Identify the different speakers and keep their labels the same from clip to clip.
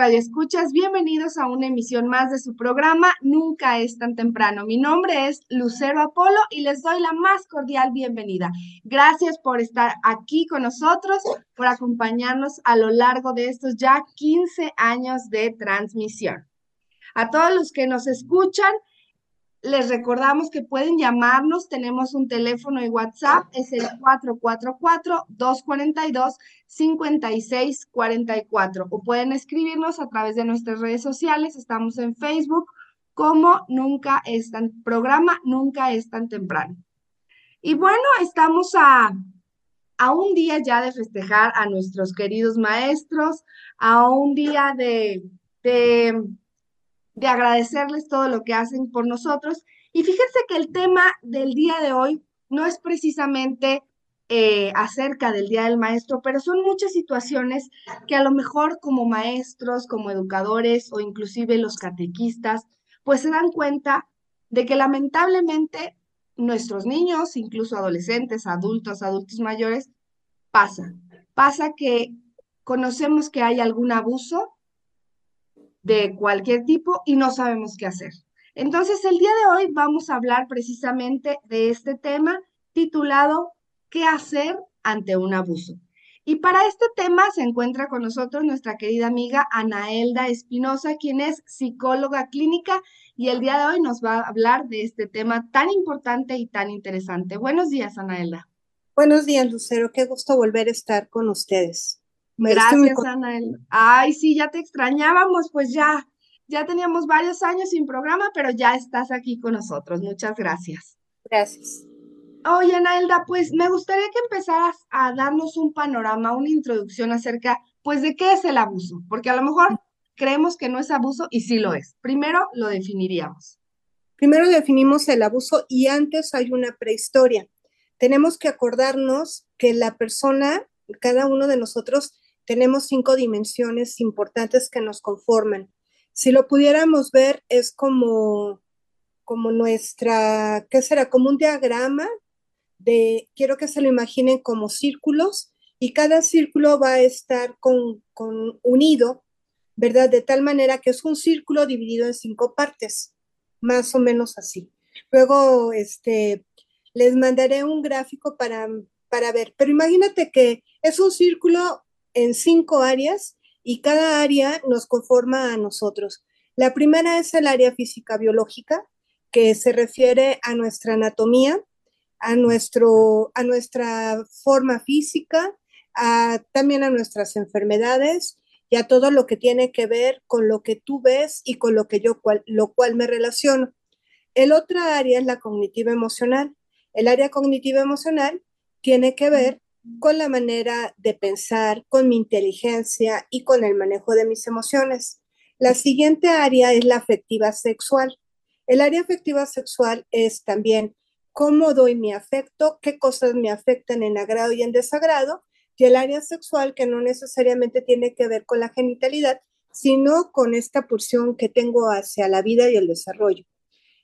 Speaker 1: Radioescuchas, bienvenidos a una emisión más de su programa Nunca es tan temprano. Mi nombre es Lucero Apolo y les doy la más cordial bienvenida. Gracias por estar aquí con nosotros, por acompañarnos a lo largo de estos ya 15 años de transmisión. A todos los que nos escuchan, les recordamos que pueden llamarnos, tenemos un teléfono y WhatsApp, es el 444-242-5644 o pueden escribirnos a través de nuestras redes sociales, estamos en Facebook como Nunca es tan, programa Nunca es tan temprano. Y bueno, estamos a, a un día ya de festejar a nuestros queridos maestros, a un día de, de de agradecerles todo lo que hacen por nosotros. Y fíjense que el tema del día de hoy no es precisamente eh, acerca del Día del Maestro, pero son muchas situaciones que a lo mejor como maestros, como educadores o inclusive los catequistas, pues se dan cuenta de que lamentablemente nuestros niños, incluso adolescentes, adultos, adultos mayores, pasa. Pasa que conocemos que hay algún abuso de cualquier tipo y no sabemos qué hacer. Entonces, el día de hoy vamos a hablar precisamente de este tema titulado ¿Qué hacer ante un abuso? Y para este tema se encuentra con nosotros nuestra querida amiga Anaelda Espinosa, quien es psicóloga clínica y el día de hoy nos va a hablar de este tema tan importante y tan interesante. Buenos días, Anaelda.
Speaker 2: Buenos días, Lucero. Qué gusto volver a estar con ustedes.
Speaker 1: Gracias, Anael. Ay, sí, ya te extrañábamos, pues ya, ya teníamos varios años sin programa, pero ya estás aquí con nosotros. Muchas gracias.
Speaker 2: Gracias.
Speaker 1: Oye, Anaelda, pues me gustaría que empezaras a darnos un panorama, una introducción acerca, pues, de qué es el abuso, porque a lo mejor creemos que no es abuso y sí lo es. Primero lo definiríamos.
Speaker 2: Primero definimos el abuso y antes hay una prehistoria. Tenemos que acordarnos que la persona, cada uno de nosotros, tenemos cinco dimensiones importantes que nos conforman. Si lo pudiéramos ver, es como, como nuestra, ¿qué será? Como un diagrama de, quiero que se lo imaginen como círculos y cada círculo va a estar con, con unido, ¿verdad? De tal manera que es un círculo dividido en cinco partes, más o menos así. Luego, este, les mandaré un gráfico para, para ver, pero imagínate que es un círculo en cinco áreas y cada área nos conforma a nosotros. La primera es el área física biológica, que se refiere a nuestra anatomía, a, nuestro, a nuestra forma física, también a nuestras enfermedades y a todo lo que tiene que ver con lo que tú ves y con lo que yo lo cual me relaciono. El otra área es la cognitiva emocional. El área cognitiva emocional tiene que ver con la manera de pensar, con mi inteligencia y con el manejo de mis emociones. La siguiente área es la afectiva sexual. El área afectiva sexual es también cómo doy mi afecto, qué cosas me afectan en agrado y en desagrado, y el área sexual que no necesariamente tiene que ver con la genitalidad, sino con esta pulsión que tengo hacia la vida y el desarrollo.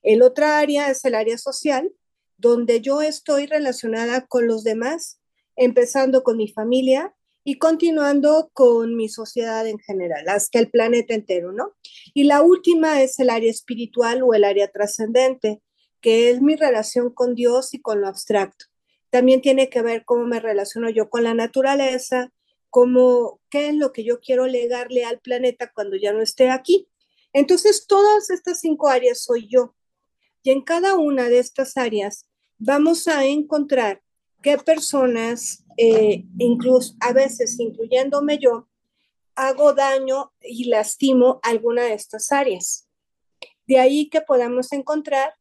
Speaker 2: El otra área es el área social, donde yo estoy relacionada con los demás empezando con mi familia y continuando con mi sociedad en general, hasta el planeta entero, ¿no? Y la última es el área espiritual o el área trascendente, que es mi relación con Dios y con lo abstracto. también tiene que ver cómo me relaciono yo con la naturaleza, cómo, qué es lo que yo quiero legarle al planeta cuando ya no esté aquí. Entonces, todas estas cinco áreas soy yo. Y en cada una de estas áreas vamos a encontrar qué personas, eh, incluso a veces incluyéndome yo, hago daño y lastimo alguna de estas áreas. De ahí que podamos encontrar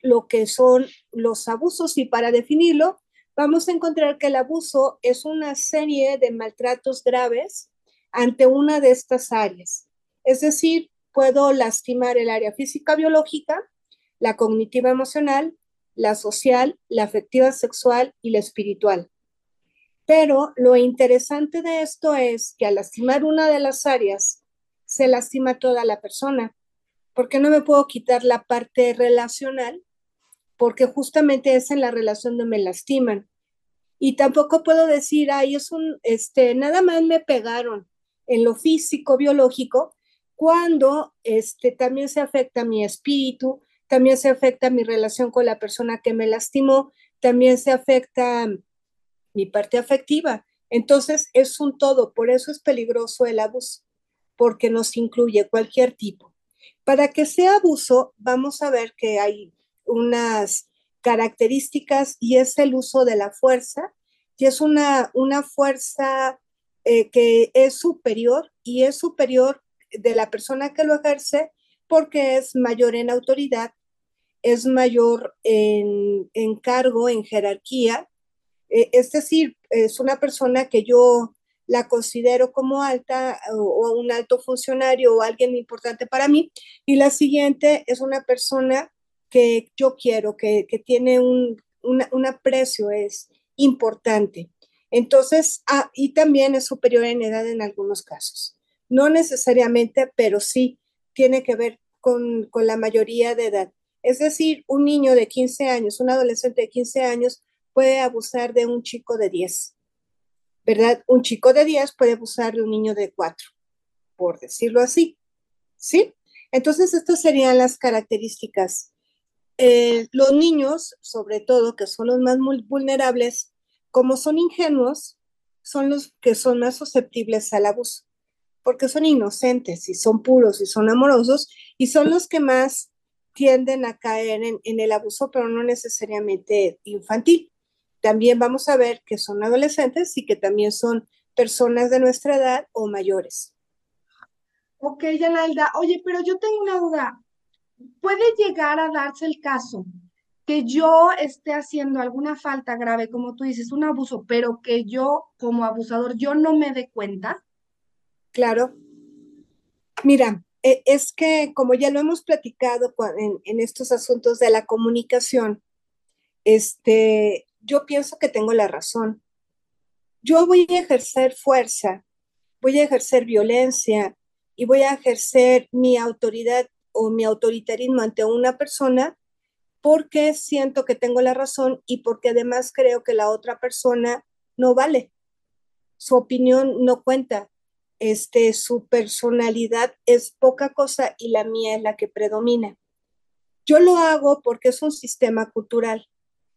Speaker 2: lo que son los abusos y para definirlo, vamos a encontrar que el abuso es una serie de maltratos graves ante una de estas áreas. Es decir, puedo lastimar el área física biológica, la cognitiva emocional, la social, la afectiva sexual y la espiritual. Pero lo interesante de esto es que al lastimar una de las áreas, se lastima toda la persona, porque no me puedo quitar la parte relacional, porque justamente es en la relación donde me lastiman. Y tampoco puedo decir, ay, es un, este, nada más me pegaron en lo físico, biológico, cuando este, también se afecta mi espíritu, también se afecta mi relación con la persona que me lastimó, también se afecta mi parte afectiva. Entonces es un todo, por eso es peligroso el abuso, porque nos incluye cualquier tipo. Para que sea abuso, vamos a ver que hay unas características y es el uso de la fuerza, y es una, una fuerza eh, que es superior y es superior de la persona que lo ejerce porque es mayor en autoridad, es mayor en, en cargo, en jerarquía, eh, es decir, es una persona que yo la considero como alta o, un alto funcionario o alguien importante para mí. Y la siguiente es una persona que yo quiero, que, tiene un, aprecio, es importante. Entonces, ah, y también es superior en edad en algunos casos. No necesariamente, pero sí tiene que ver con, con la mayoría de edad. Es decir, un niño de 15 años, un adolescente de 15 años puede abusar de un chico de 10, ¿verdad? Un chico de 10 puede abusar de un niño de 4, por decirlo así, ¿sí? Entonces, estas serían las características. Eh, los niños, sobre todo, que son los más vulnerables, como son ingenuos, son los que son más susceptibles al abuso, porque son inocentes y son puros y son amorosos y son los que más tienden a caer en, en el abuso, pero no necesariamente infantil también vamos a ver que son adolescentes y que también son personas de nuestra edad o mayores.
Speaker 1: Ok, Yanalda. Oye, pero yo tengo una duda. ¿Puede llegar a darse el caso que yo esté haciendo alguna falta grave, como tú dices, un abuso, pero que yo como abusador, yo no me dé cuenta?
Speaker 2: Claro. Mira, es que como ya lo hemos platicado en, en estos asuntos de la comunicación, este, yo pienso que tengo la razón. Yo voy a ejercer fuerza, voy a ejercer violencia y voy a ejercer mi autoridad o mi autoritarismo ante una persona porque siento que tengo la razón y porque además creo que la otra persona no vale. Su opinión no cuenta. Este, su personalidad es poca cosa y la mía es la que predomina. Yo lo hago porque es un sistema cultural.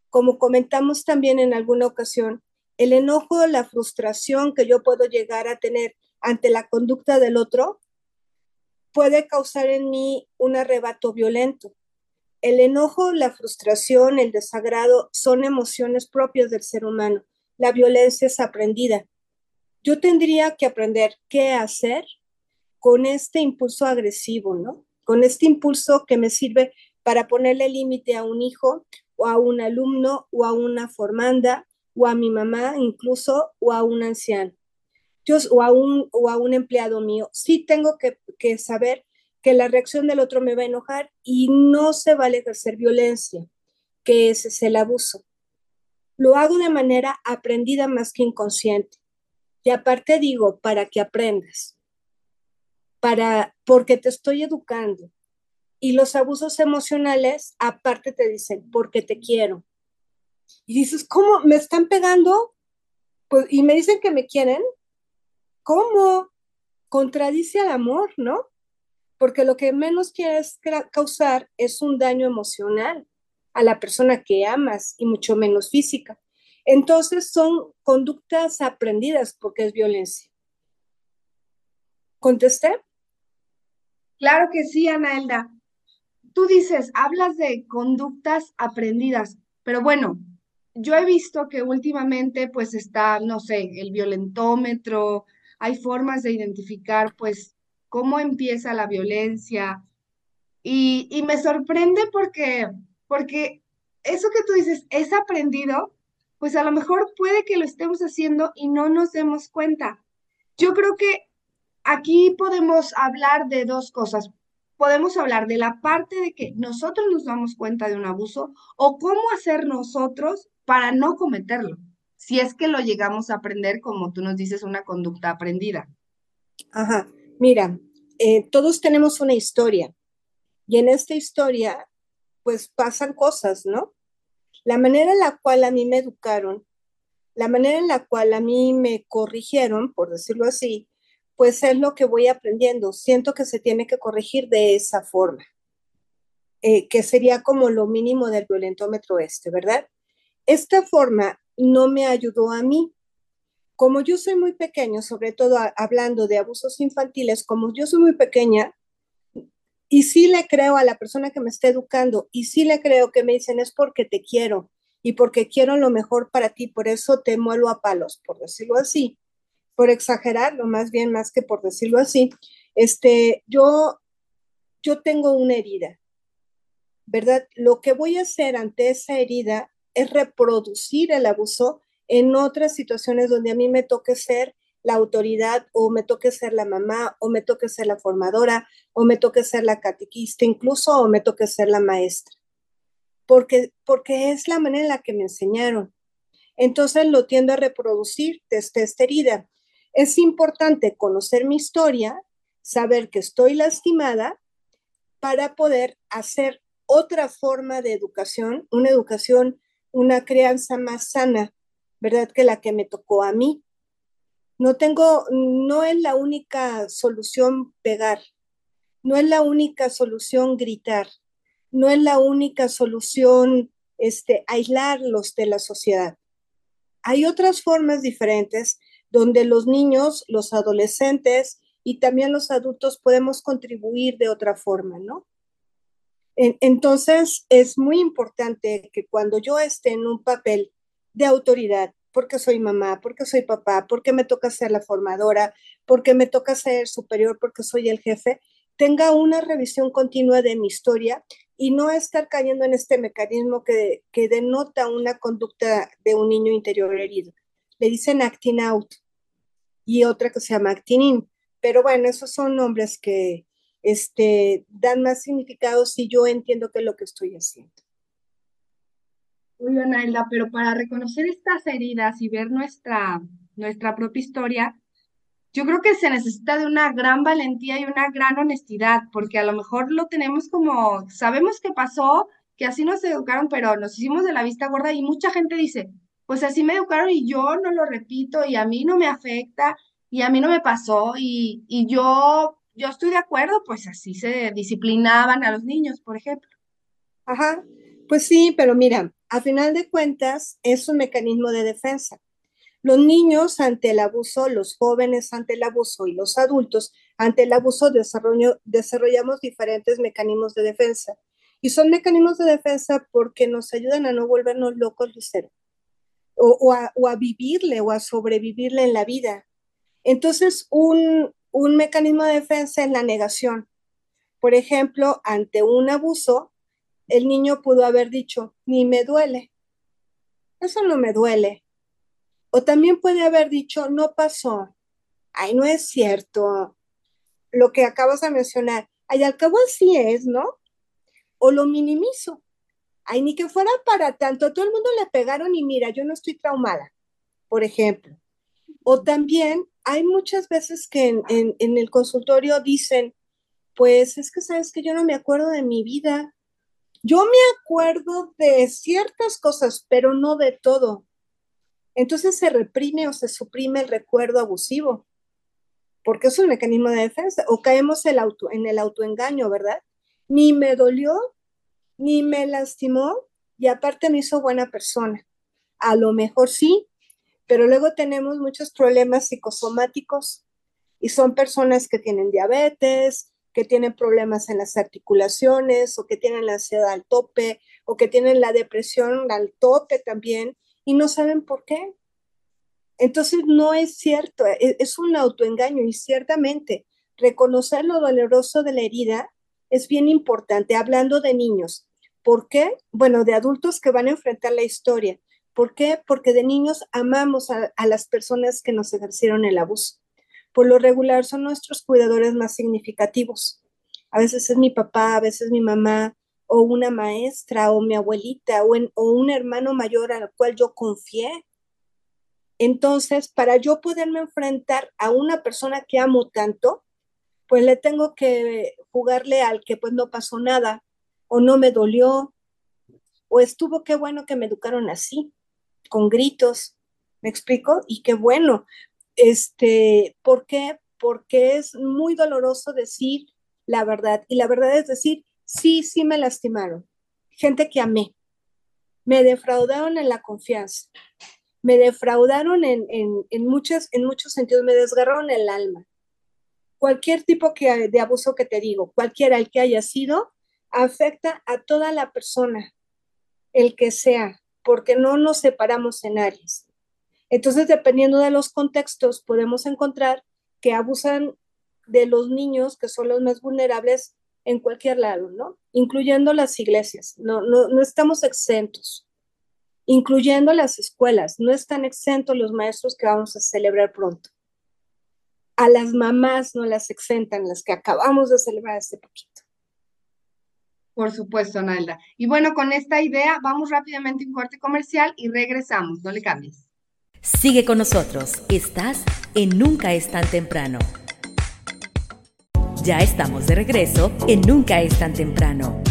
Speaker 2: Como comentamos también en alguna ocasión, el enojo, la frustración que yo puedo llegar a tener ante la conducta del otro puede causar en mí un arrebato violento. El enojo, la frustración, el desagrado son emociones propias del ser humano. La violencia es aprendida. Yo tendría que aprender qué hacer con este impulso agresivo, ¿no? Con este impulso que me sirve para ponerle límite a un hijo o a un alumno o a una formanda o a mi mamá incluso o a un anciano yo, o, a un, o a un empleado mío. Sí tengo que, saber que la reacción del otro me va a enojar y no se vale ejercer violencia, que ese es el abuso. Lo hago de manera aprendida más que inconsciente. Y aparte digo, para que aprendas, para, porque te estoy educando, y los abusos emocionales, aparte te dicen, porque te quiero. Y dices, ¿cómo? ¿Me están pegando? Pues, y me dicen que me quieren. ¿Cómo? Contradice al amor, ¿no? Porque lo que menos quieres causar es un daño emocional a la persona que amas y mucho menos física. Entonces son conductas aprendidas porque es violencia. ¿Contesté?
Speaker 1: Claro que sí, Anaelda. Tú dices, hablas de conductas aprendidas, pero bueno, yo he visto que últimamente pues está, no sé, el violentómetro, hay formas de identificar pues cómo empieza la violencia y, y me sorprende porque, porque eso que tú dices es aprendido, pues a lo mejor puede que lo estemos haciendo y no nos demos cuenta. Yo creo que aquí podemos hablar de dos cosas. Podemos hablar de la parte de que nosotros nos damos cuenta de un abuso o cómo hacer nosotros para no cometerlo, si es que lo llegamos a aprender, como tú nos dices, una conducta aprendida.
Speaker 2: Ajá, mira, eh, todos tenemos una historia y en esta historia pues pasan cosas, ¿no? La manera en la cual a mí me educaron, la manera en la cual a mí me corrigieron, por decirlo así, pues es lo que voy aprendiendo. Siento que se tiene que corregir de esa forma, eh, que sería como lo mínimo del violentómetro este, ¿verdad? Esta forma no me ayudó a mí. Como yo soy muy pequeño, sobre todo hablando de abusos infantiles, como yo soy muy pequeña, y sí le creo a la persona que me está educando, y sí le creo que me dicen es porque te quiero y porque quiero lo mejor para ti, por eso te muelo a palos, por decirlo así por exagerarlo, más bien más que por decirlo así, este, yo, yo tengo una herida, ¿verdad? Lo que voy a hacer ante esa herida es reproducir el abuso en otras situaciones donde a mí me toque ser la autoridad o me toque ser la mamá o me toque ser la formadora o me toque ser la catequista incluso o me toque ser la maestra. Porque, porque es la manera en la que me enseñaron. Entonces lo tiendo a reproducir desde esta herida. Es importante conocer mi historia, saber que estoy lastimada para poder hacer otra forma de educación, una educación, una crianza más sana, ¿verdad? Que la que me tocó a mí. No tengo, no es la única solución pegar, no es la única solución gritar, no es la única solución este, aislarlos de la sociedad. Hay otras formas diferentes donde los niños, los adolescentes y también los adultos podemos contribuir de otra forma, ¿no? Entonces, es muy importante que cuando yo esté en un papel de autoridad, porque soy mamá, porque soy papá, porque me toca ser la formadora, porque me toca ser superior, porque soy el jefe, tenga una revisión continua de mi historia y no estar cayendo en este mecanismo que, que denota una conducta de un niño interior herido. Le dicen acting out y otra que se llama actinin. Pero bueno, esos son nombres que este, dan más significado si yo entiendo qué es lo que estoy haciendo.
Speaker 1: Uy, Anaila, pero para reconocer estas heridas y ver nuestra, nuestra propia historia, yo creo que se necesita de una gran valentía y una gran honestidad, porque a lo mejor lo tenemos como, sabemos que pasó, que así nos educaron, pero nos hicimos de la vista gorda y mucha gente dice, pues así me educaron y yo no lo repito y a mí no me afecta y a mí no me pasó y, y yo, yo estoy de acuerdo, pues así se disciplinaban a los niños, por ejemplo.
Speaker 2: Ajá, pues sí, pero mira, a final de cuentas es un mecanismo de defensa. Los niños ante el abuso, los jóvenes ante el abuso y los adultos ante el abuso desarrollamos diferentes mecanismos de defensa. Y son mecanismos de defensa porque nos ayudan a no volvernos locos, Lucero o, a, vivirle o a sobrevivirle en la vida. Entonces, un mecanismo de defensa es la negación. Por ejemplo, ante un abuso, el niño pudo haber dicho, ni me duele. Eso no me duele. O también puede haber dicho, no pasó. Ay, no es cierto. Lo que acabas de mencionar. Ay, al cabo así es, ¿no? O lo minimizo. Ay, ni que fuera para tanto, a todo el mundo le pegaron y mira, yo no estoy traumada, por ejemplo. O también hay muchas veces que en, el consultorio dicen, pues es que sabes que yo no me acuerdo de mi vida. Yo me acuerdo de ciertas cosas, pero no de todo. Entonces se reprime o se suprime el recuerdo abusivo, porque es un mecanismo de defensa. O caemos en el autoengaño, ¿verdad? Ni me dolió, ni me lastimó y aparte me hizo buena persona. A lo mejor sí, pero luego tenemos muchos problemas psicosomáticos y son personas que tienen diabetes, que tienen problemas en las articulaciones o que tienen la ansiedad al tope o que tienen la depresión al tope también y no saben por qué. Entonces no es cierto, e, es un autoengaño y ciertamente reconocer lo doloroso de la herida es bien importante, hablando de niños. ¿Por qué? Bueno, de adultos que van a enfrentar la historia. ¿Por qué? Porque de niños amamos a, las personas que nos ejercieron el abuso. Por lo regular son nuestros cuidadores más significativos. A veces es mi papá, a veces mi mamá, o una maestra, o mi abuelita, o, un hermano mayor al cual yo confié. Entonces, para yo poderme enfrentar a una persona que amo tanto, pues le tengo que jugarle al que pues no pasó nada, o no me dolió, o estuvo qué bueno que me educaron así con gritos, ¿me explico? Y qué bueno, este, ¿por qué? Porque es muy doloroso decir la verdad. Y la verdad es decir, sí, sí me lastimaron. Gente que amé. Me defraudaron en la confianza. Me defraudaron en, en, muchos, en muchos sentidos. Me desgarraron el alma. Cualquier tipo que, de abuso que te digo, cualquiera el que haya sido, afecta a toda la persona, el que sea, porque no nos separamos en áreas. Entonces, dependiendo de los contextos, podemos encontrar que abusan de los niños, que son los más vulnerables en cualquier lado, ¿no? Incluyendo las iglesias, no, no, no estamos exentos, incluyendo las escuelas, no están exentos los maestros que vamos a celebrar pronto. A las mamás no las exentan, las que acabamos de celebrar este poquito.
Speaker 1: Por supuesto, Nalda. Y bueno, con esta idea vamos rápidamente a un corte comercial y regresamos. No le cambies.
Speaker 3: Sigue con nosotros. Estás en Nunca es tan temprano. Ya estamos de regreso en Nunca es tan temprano.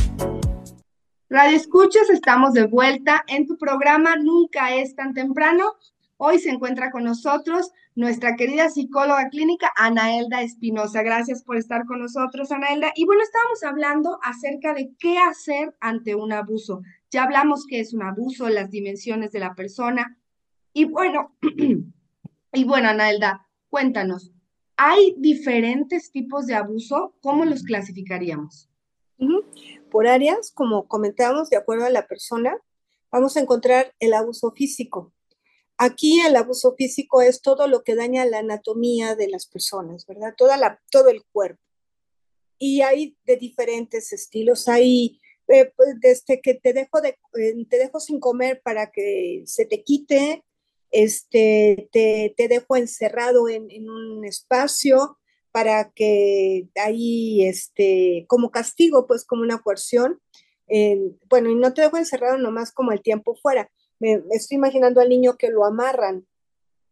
Speaker 1: Radio Escuchas, estamos de vuelta en tu programa Nunca es tan temprano. Hoy se encuentra con nosotros nuestra querida psicóloga clínica Anaelda Espinosa. Gracias por estar con nosotros, Anaelda. Y bueno, estábamos hablando acerca de qué hacer ante un abuso. Ya hablamos qué es un abuso, las dimensiones de la persona. Y bueno, y bueno, Anaelda, cuéntanos, ¿hay diferentes tipos de abuso? ¿Cómo los clasificaríamos?
Speaker 2: Por áreas, como comentábamos, de acuerdo a la persona, vamos a encontrar el abuso físico, Aquí el abuso físico es todo lo que daña la anatomía de las personas, ¿verdad? Toda la, todo el cuerpo. Y hay de diferentes estilos. Hay eh, pues, desde que te dejo, de, eh, te dejo sin comer para que se te quite, este, te, te dejo encerrado en, en, un espacio para que ahí, este, como castigo, pues como una coerción. Bueno, y no te dejo encerrado nomás como el tiempo fuera, me, estoy imaginando al niño que lo amarran,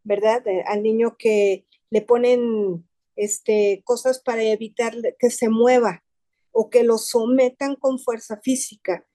Speaker 2: ¿verdad? Eh, al niño que le ponen este, cosas para evitar que se mueva o que lo sometan con fuerza física.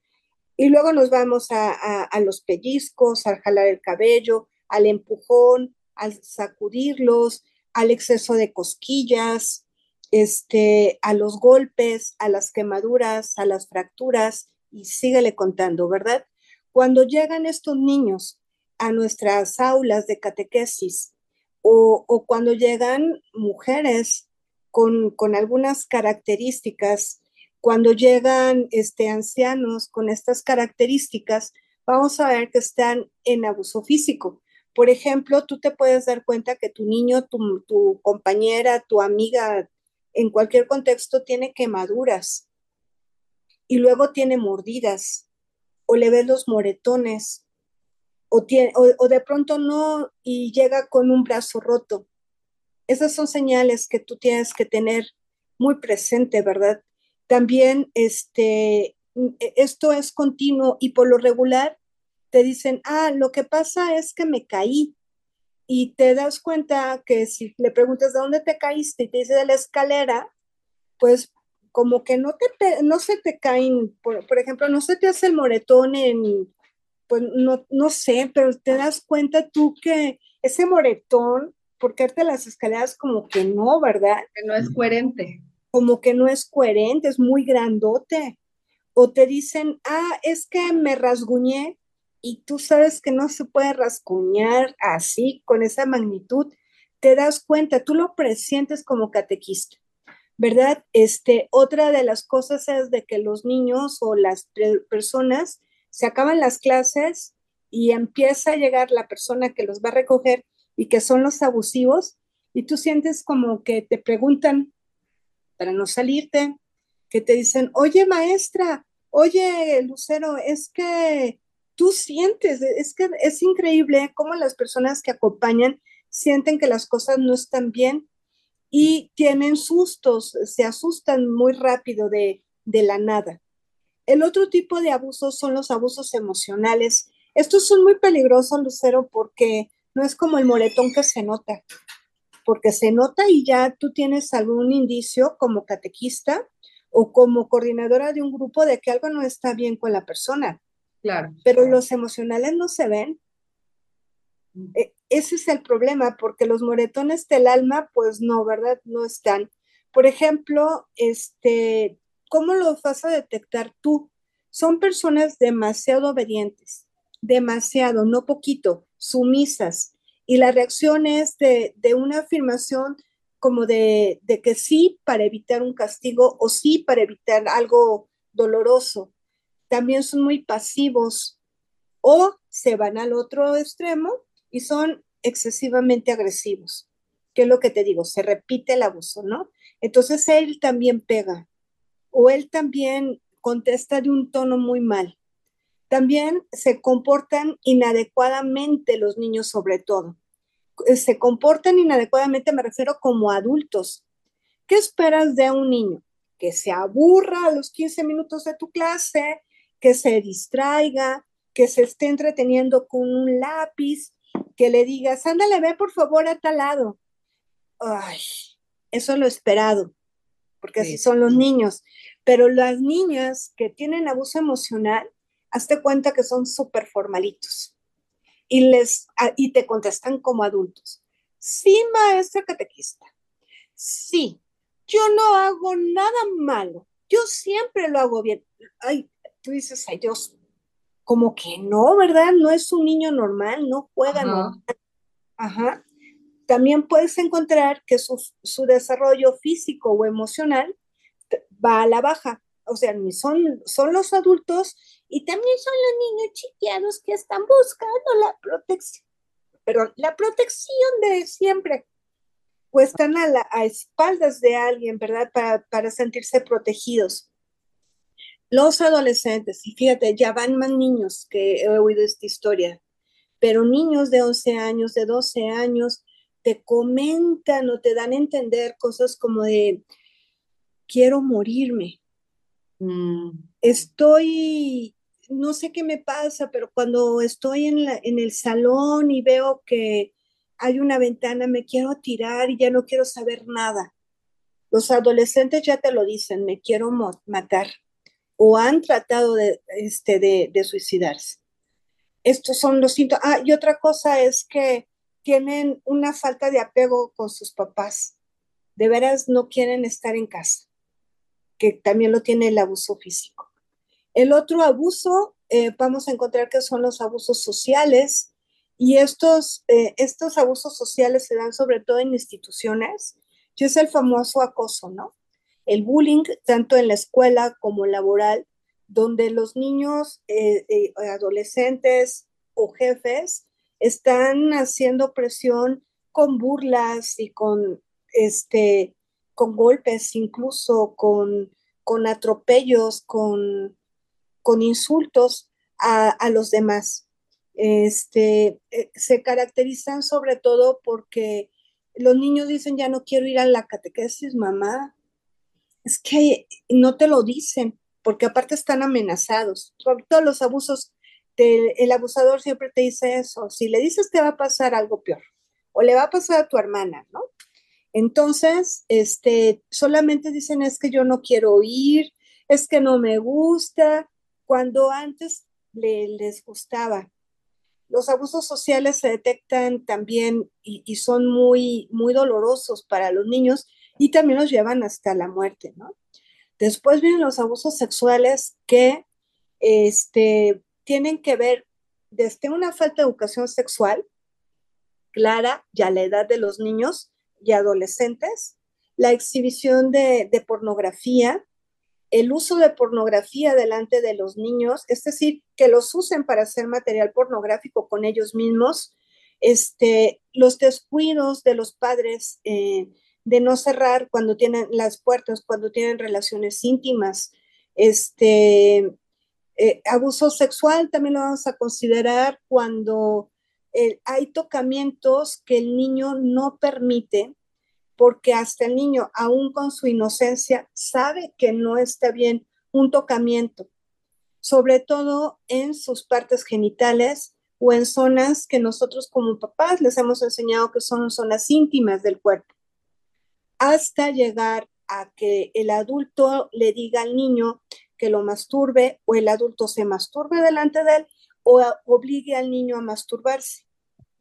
Speaker 2: Y luego nos vamos a, a, los pellizcos, al jalar el cabello, al empujón, al sacudirlos, al exceso de cosquillas, este, a los golpes, a las quemaduras, a las fracturas, y síguele contando, ¿verdad? Cuando llegan estos niños a nuestras aulas de catequesis o, cuando llegan mujeres con, algunas características, cuando llegan este, ancianos con estas características, vamos a ver que están en abuso físico. Por ejemplo, tú te puedes dar cuenta que tu niño, tu, compañera, tu amiga, en cualquier contexto, tiene quemaduras y luego tiene mordidas o le ves los moretones, o, tiene, o, de pronto no y llega con un brazo roto. Esas son señales que tú tienes que tener muy presente, ¿verdad? También este, esto es continuo y por lo regular te dicen, ah, lo que pasa es que me caí. Y te das cuenta que si le preguntas de dónde te caíste y te dice de la escalera, pues como que no, te, no se te caen, por, ejemplo, no se te hace el moretón en, pues no, no sé, pero te das cuenta tú que ese moretón, por caerte las escaleras, como que no, ¿verdad?
Speaker 1: Que no es coherente.
Speaker 2: Como que no es coherente, es muy grandote. O te dicen, ah, es que me rasguñé y tú sabes que no se puede rascuñar así, con esa magnitud, te das cuenta, tú lo presientes como catequista, ¿verdad? Este, otra de las cosas es de que los niños o las personas se acaban las clases y empieza a llegar la persona que los va a recoger y que son los abusivos, y tú sientes como que te preguntan para no salirte, que te dicen, oye maestra, oye Lucero, es que tú sientes, es que es increíble cómo las personas que acompañan sienten que las cosas no están bien y tienen sustos, se asustan muy rápido de, de la nada. El otro tipo de abusos son los abusos emocionales. Estos son muy peligrosos, Lucero, porque no es como el moretón que se nota, porque se nota y ya tú tienes algún indicio como catequista o como coordinadora de un grupo de que algo no está bien con la persona.
Speaker 1: Claro.
Speaker 2: Pero los emocionales no se ven. E, ese es el problema, porque los moretones del alma, pues no, ¿verdad? No están. Por ejemplo, este, ¿cómo lo vas a detectar tú? Son personas demasiado obedientes, demasiado, no poquito, sumisas. Y la reacción es de, de una afirmación como de, de, que sí para evitar un castigo o sí para evitar algo doloroso. También son muy pasivos o se van al otro extremo y son excesivamente agresivos. ¿Qué es lo que te digo? Se repite el abuso, ¿no? Entonces él también pega o él también contesta de un tono muy mal. También se comportan inadecuadamente los niños sobre todo. Eh, se comportan inadecuadamente, me refiero como adultos. ¿Qué esperas de un niño? Que se aburra a los 15 minutos de tu clase, que se distraiga, que se esté entreteniendo con un lápiz, que le digas, ándale, ve por favor a tal lado. Ay, eso es lo esperado, porque así son los niños. Pero las niñas que tienen abuso emocional, hazte cuenta que son súper formalitos y, les, y te contestan como adultos. Sí, maestra catequista. Sí, yo no hago nada malo. Yo siempre lo hago bien. Ay, tú dices, ay Dios, como que no, ¿verdad? No es un niño normal, no juega normal. Ajá. También puedes encontrar que su, su desarrollo físico o emocional va a la baja. O sea, son, son los adultos y también son los niños chiquiados que están buscando la protección, pero la protección de siempre, pues están a, a espaldas de alguien, ¿verdad? Para, para sentirse protegidos. Los adolescentes, y fíjate, ya van más niños que he oído esta historia, pero niños de 11 años, de 12 años, te comentan o te dan a entender cosas como de, quiero morirme. Mm. Estoy, no sé qué me pasa, pero cuando estoy en, la, en el salón y veo que hay una ventana, me quiero tirar y ya no quiero saber nada. Los adolescentes ya te lo dicen, me quiero matar o han tratado de, este, de, suicidarse. Estos son los síntomas. Ah, y otra cosa es que tienen una falta de apego con sus papás. De veras no quieren estar en casa, que también lo tiene el abuso físico. El otro abuso, eh, vamos a encontrar que son los abusos sociales, y estos, eh, estos abusos sociales se dan sobre todo en instituciones, y es el famoso acoso, ¿no? El bullying, tanto en la escuela como laboral, donde los niños, eh, eh, adolescentes o jefes están haciendo presión con burlas y con, este, con golpes, incluso con, con atropellos, con, con insultos a, a, los demás. Este, eh, se caracterizan sobre todo porque los niños dicen, ya no quiero ir a la catequesis, mamá, es que no te lo dicen, porque aparte están amenazados. todos los abusos, el abusador siempre te dice eso. Si le dices te va a pasar algo peor, o le va a pasar a tu hermana, ¿no? Entonces, este, solamente dicen es que yo no quiero ir, es que no me gusta, cuando antes les gustaba. Los abusos sociales se detectan también y, y, son muy, muy dolorosos para los niños y también los llevan hasta la muerte, ¿no? Después vienen los abusos sexuales que este, tienen que ver desde una falta de educación sexual clara ya a la edad de los niños y adolescentes, la exhibición de, pornografía, el uso de pornografía delante de los niños, es decir, que los usen para hacer material pornográfico con ellos mismos, este, los descuidos de los padres eh, de no cerrar cuando tienen las puertas, cuando tienen relaciones íntimas, este, eh, abuso sexual también lo vamos a considerar cuando eh, hay tocamientos que el niño no permite porque hasta el niño, aún con su inocencia, sabe que no está bien un tocamiento, sobre todo en sus partes genitales o en zonas que nosotros como papás les hemos enseñado que son zonas íntimas del cuerpo, hasta llegar a que el adulto le diga al niño que lo masturbe o el adulto se masturbe delante de él o obligue al niño a masturbarse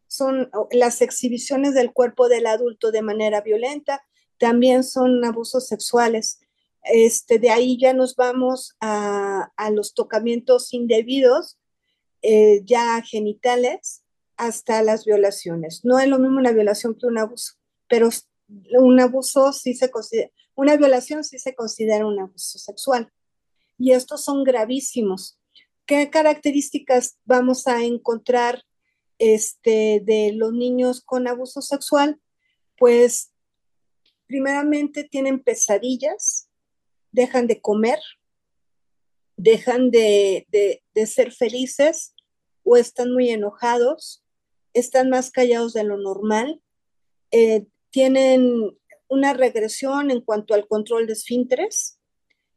Speaker 2: son las exhibiciones del cuerpo del adulto de manera violenta, también son abusos sexuales. Este, de ahí ya nos vamos a, los tocamientos indebidos, eh, ya genitales, hasta las violaciones. No es lo mismo una violación que un abuso, pero un abuso sí se considera, una violación sí se considera un abuso sexual. Y estos son gravísimos. ¿Qué características vamos a encontrar este, de los niños con abuso sexual, pues primeramente tienen pesadillas, dejan de comer, dejan de, ser felices o están muy enojados, están más callados de lo normal, eh, tienen una regresión en cuanto al control de esfínteres,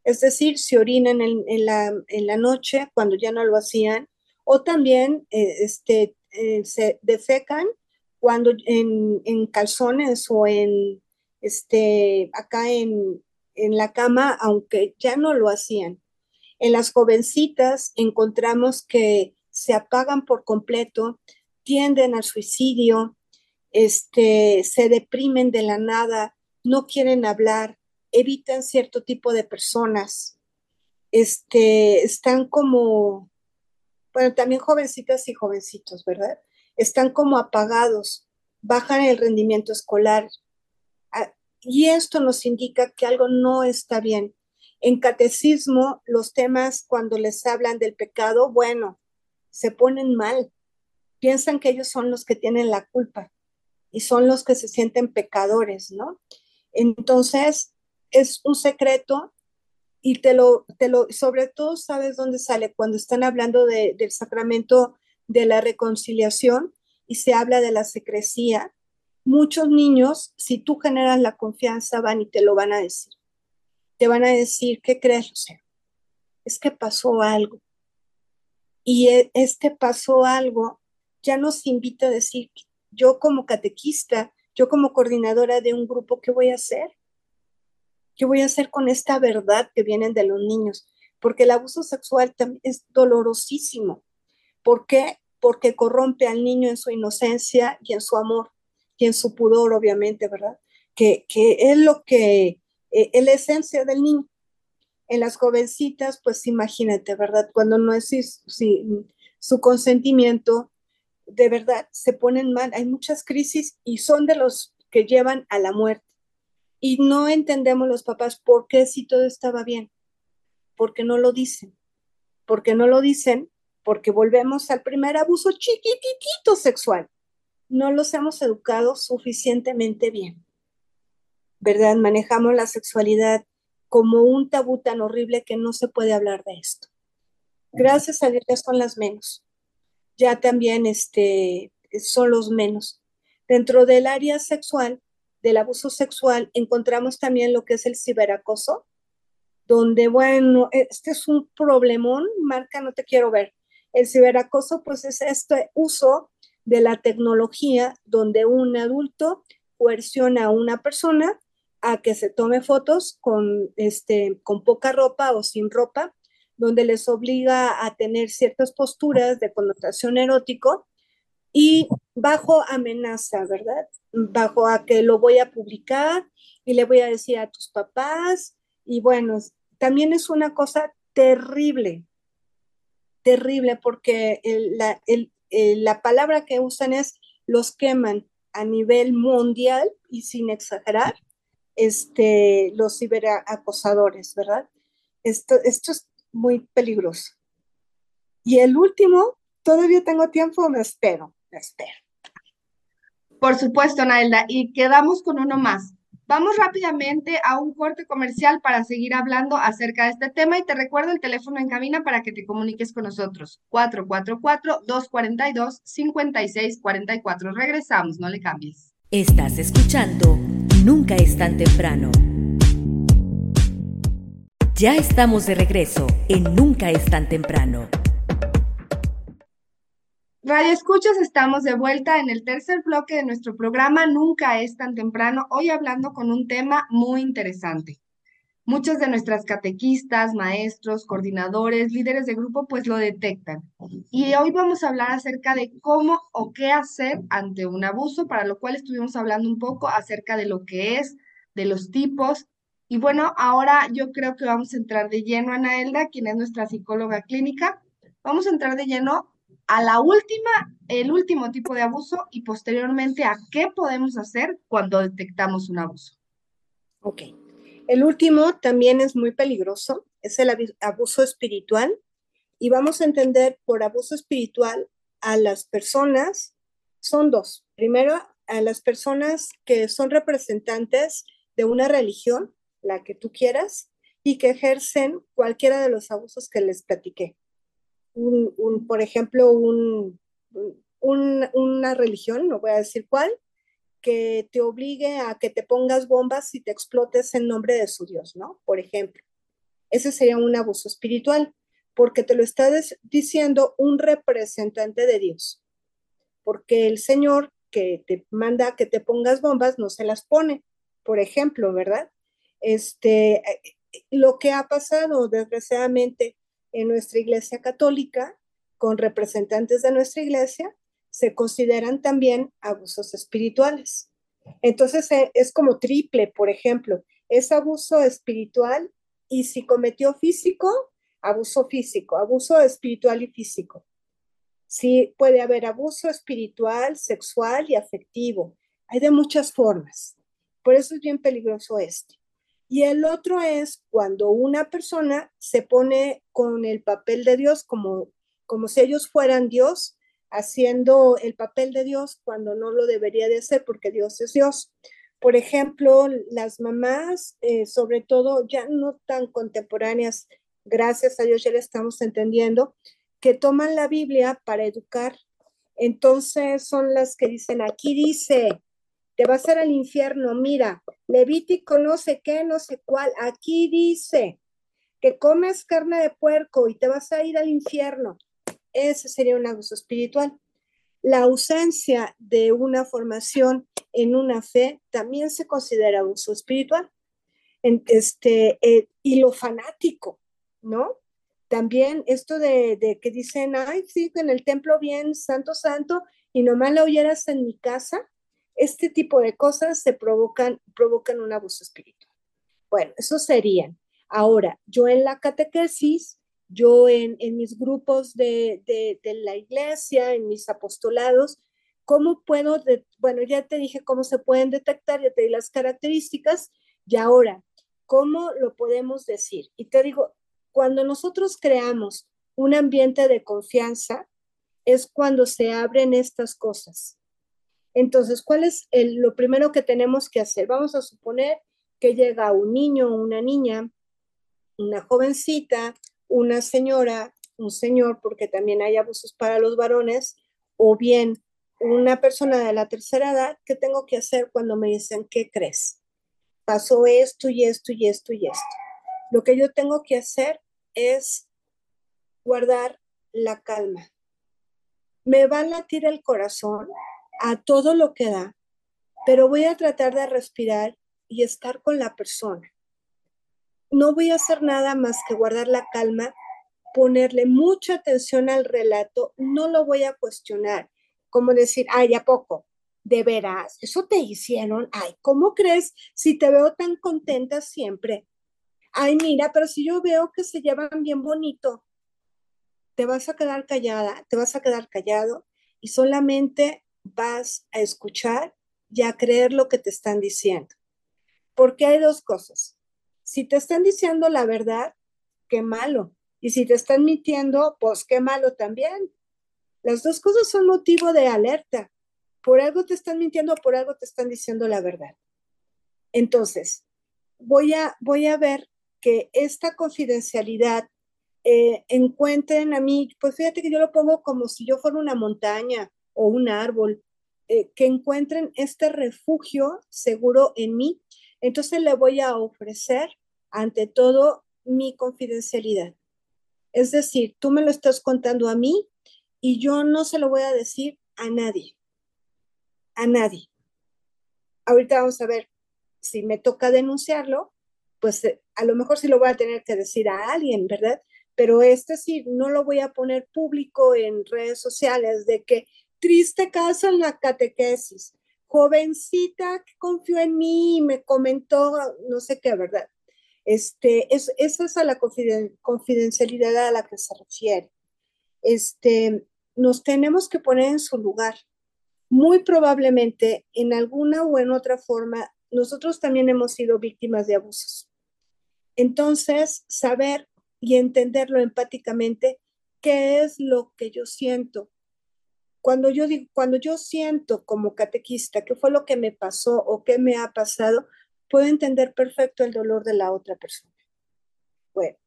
Speaker 2: es decir, se orinan en, la, en noche cuando ya no lo hacían, o también eh, este, eh, se defecan cuando en, calzones o en este acá en, en la cama, aunque ya no lo hacían. En las jovencitas encontramos que se apagan por completo, tienden al suicidio, este, se deprimen de la nada, no quieren hablar, evitan cierto tipo de personas, este, están como bueno, también jovencitas y jovencitos, ¿verdad? Están como apagados, bajan el rendimiento escolar. Ah, y esto nos indica que algo no está bien. En catecismo, los temas cuando les hablan del pecado, bueno, se ponen mal. Piensan que ellos son los que tienen la culpa y son los que se sienten pecadores, ¿no? Entonces, es un secreto y te lo, te lo, sobre todo sabes dónde sale cuando están hablando del sacramento de la reconciliación y se habla de la secrecía. Muchos niños, si tú generas la confianza, van y te lo van a decir. Te van a decir, ¿qué crees, sea Es que pasó algo. Y e, este pasó algo ya nos invita a decir, yo como catequista, yo como coordinadora de un grupo, ¿qué voy a hacer? ¿Qué voy a hacer con esta verdad que vienen de los niños? Porque el abuso sexual es dolorosísimo. ¿Por qué? Porque corrompe al niño en su inocencia y en su amor y en su pudor, obviamente, ¿verdad? Que, es lo que eh, es la esencia del niño. En las jovencitas, pues imagínate, ¿verdad? Cuando no es su consentimiento, de verdad se ponen mal. Hay muchas crisis y son de los que llevan a la muerte. Y no entendemos los papás por qué si todo estaba bien, porque no lo dicen, porque no lo dicen, porque volvemos al primer abuso chiquitito sexual. No los hemos educado suficientemente bien, ¿verdad? Manejamos la sexualidad como un tabú tan horrible que no se puede hablar de esto. Gracias a Dios ya son las menos. Ya también este, son los menos. Dentro del área sexual, del abuso sexual, encontramos también lo que es el ciberacoso, donde, bueno, este es un problemón, marca, no te quiero ver. El ciberacoso, pues es este uso de la tecnología donde un adulto coerciona a una persona a que se tome fotos con, este, con poca ropa o sin ropa, donde les obliga a tener ciertas posturas de connotación erótico y bajo amenaza, ¿verdad? Bajo a que lo voy a publicar y le voy a decir a tus papás. Y bueno, también es una cosa terrible, terrible porque la, la palabra que usan es los queman a nivel mundial y sin exagerar, este, los ciberacosadores, ¿verdad? Esto, esto es muy peligroso. Y el último, todavía tengo tiempo, me espero, me espero.
Speaker 1: Por supuesto, Naelda, y quedamos con uno más. Vamos rápidamente a un corte comercial para seguir hablando acerca de este tema y te recuerdo el teléfono en cabina para que te comuniques con nosotros. 444-242-5644. Regresamos, no le cambies.
Speaker 3: Estás escuchando Nunca es tan temprano. Ya estamos de regreso en Nunca es tan temprano.
Speaker 1: Radio Escuchas, estamos de vuelta en el tercer bloque de nuestro programa Nunca es tan temprano, hoy hablando con un tema muy interesante. Muchas de nuestras catequistas, maestros, coordinadores, líderes de grupo, pues lo detectan. Y hoy vamos a hablar acerca de cómo o qué hacer ante un abuso, para lo cual estuvimos hablando un poco acerca de lo que es, de los tipos. Y bueno, ahora yo creo que vamos a entrar de lleno, Anaelda, quien es nuestra psicóloga clínica. Vamos a entrar de lleno a la última, el último tipo de abuso y posteriormente a qué podemos hacer cuando detectamos un abuso.
Speaker 2: Ok. El último también es muy peligroso, es el abuso espiritual. Y vamos a entender por abuso espiritual a las personas, son dos. Primero, a las personas que son representantes de una religión, la que tú quieras, y que ejercen cualquiera de los abusos que les platiqué un, por ejemplo, un, una religión, no voy a decir cuál, que te obligue a que te pongas bombas y te explotes en nombre de su Dios, ¿no? Por ejemplo. Ese sería un abuso espiritual, porque te lo está diciendo un representante de Dios. Porque el Señor que te manda que te pongas bombas no se las pone, por ejemplo, ¿verdad? Este, eh, lo que ha pasado, desgraciadamente, en nuestra iglesia católica, con representantes de nuestra iglesia, se consideran también abusos espirituales. Entonces eh, es como triple, por ejemplo, es abuso espiritual y si cometió físico, abuso físico, abuso espiritual y físico. Sí, puede haber abuso espiritual, sexual y afectivo. Hay de muchas formas. Por eso es bien peligroso este. Y el otro es cuando una persona se pone con el papel de Dios como, como si ellos fueran Dios, haciendo el papel de Dios cuando no lo debería de hacer porque Dios es Dios. Por ejemplo, las mamás, eh, sobre todo ya no tan contemporáneas, gracias a Dios ya le estamos entendiendo, que toman la Biblia para educar. Entonces son las que dicen, aquí dice, te vas a ir al infierno. Mira, Levítico no sé qué, no sé cuál. Aquí dice que comes carne de puerco y te vas a ir al infierno. Ese sería un abuso espiritual. La ausencia de una formación en una fe también se considera abuso espiritual. Este, eh, y lo fanático, ¿no? También esto de, de, que dicen, ay, sí, en el templo bien, santo, santo, y nomás la oyeras en mi casa, este tipo de cosas se provocan, provocan un abuso espiritual. Bueno, eso serían. Ahora, yo en la catequesis, yo en, mis grupos de, la iglesia, en mis apostolados, ¿cómo puedo, bueno, ya te dije cómo se pueden detectar, ya te di las características, y ahora, ¿cómo lo podemos decir? Y te digo, cuando nosotros creamos un ambiente de confianza, es cuando se abren estas cosas. Entonces, ¿cuál es lo primero que tenemos que hacer? Vamos a suponer que llega un niño una niña, una jovencita, una señora, un señor, porque también hay abusos para los varones, o bien una persona de la tercera edad, ¿qué tengo que hacer cuando me dicen, ¿qué crees? Pasó esto y esto y esto y esto. Lo que yo tengo que hacer es guardar la calma. Me va a latir el corazón, a todo lo que da, pero voy a tratar de respirar y estar con la persona. No voy a hacer nada más que guardar la calma, ponerle mucha atención al relato, no lo voy a cuestionar, como decir, ay, ¿a poco? De veras, eso te hicieron, ay, ¿cómo crees si te veo tan contenta siempre? Ay, mira, pero si yo veo que se llevan bien bonito. te vas a quedar callada, te vas a quedar callado y solamente vas a escuchar y a creer lo que te están diciendo. Porque hay dos cosas. Si te están diciendo la verdad, qué malo. Y si te están mintiendo, pues qué malo también. Las dos cosas son motivo de alerta. Por algo te están mintiendo, por algo te están diciendo la verdad. Entonces, voy a, voy a ver que esta confidencialidad eh, encuentren a mí, pues fíjate que yo lo pongo como si yo fuera una montaña o un árbol, eh, que encuentren este refugio seguro en mí. Entonces le voy a ofrecer ante todo mi confidencialidad. Es decir, tú me lo estás contando a mí y yo no se lo voy a decir a nadie. A nadie. Ahorita vamos a ver si me toca denunciarlo, pues eh, a lo mejor sí lo voy a tener que decir a alguien, ¿verdad? Pero este sí, no lo voy a poner público en redes sociales de que triste caso en la catequesis, jovencita que confió en mí y me comentó no sé qué, ¿verdad? Este, es, esa es a la confidencialidad a la que se refiere. Este, nos tenemos que poner en su lugar. Muy probablemente, en alguna o en otra forma, nosotros también hemos sido víctimas de abusos. Entonces, saber y entenderlo empáticamente, qué es lo que yo siento. Cuando yo digo, cuando yo siento como catequista qué fue lo que me pasó o qué me ha pasado, puedo entender perfecto el dolor de la otra persona. Bueno,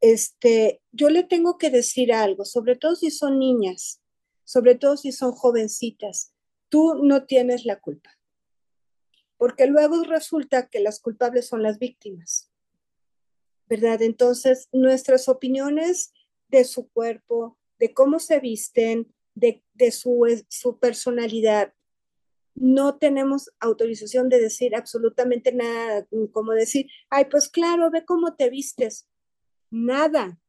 Speaker 2: este, yo le tengo que decir algo, sobre todo si son niñas, sobre todo si son jovencitas, tú no tienes la culpa. Porque luego resulta que las culpables son las víctimas. ¿Verdad? Entonces, nuestras opiniones de su cuerpo, de cómo se visten, de, su, su personalidad, no tenemos autorización de decir absolutamente nada, como decir, ay, pues claro, ve cómo te vistes. Nada.